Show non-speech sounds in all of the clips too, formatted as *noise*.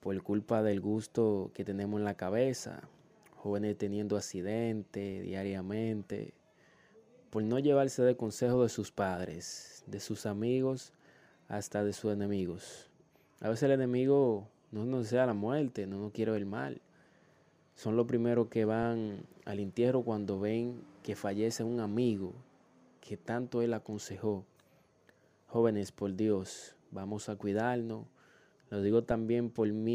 por culpa del gusto que tenemos en la cabeza, jóvenes teniendo accidentes diariamente, por no llevarse de consejo de sus padres, de sus amigos, hasta de sus enemigos. A veces el enemigo no nos desea la muerte, no nos quiere ver mal. Son los primeros que van al entierro cuando ven que fallece un amigo que tanto él aconsejó. Jóvenes, por Dios, Vamos a cuidarnos. Lo digo también por mí.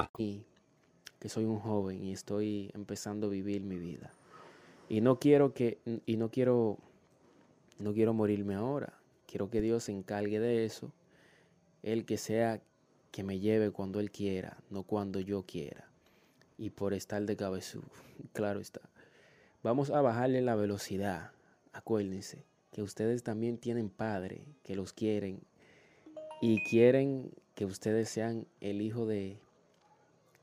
Y que soy un joven y estoy empezando a vivir mi vida. Y no quiero que, y no quiero, no quiero morirme ahora. Quiero que Dios se encargue de eso. El que sea que me lleve cuando Él quiera, no cuando yo quiera. Y por estar de cabeza, *laughs* claro está. Vamos a bajarle la velocidad. Acuérdense que ustedes también tienen padre que los quieren y quieren que ustedes sean el hijo de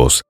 salvos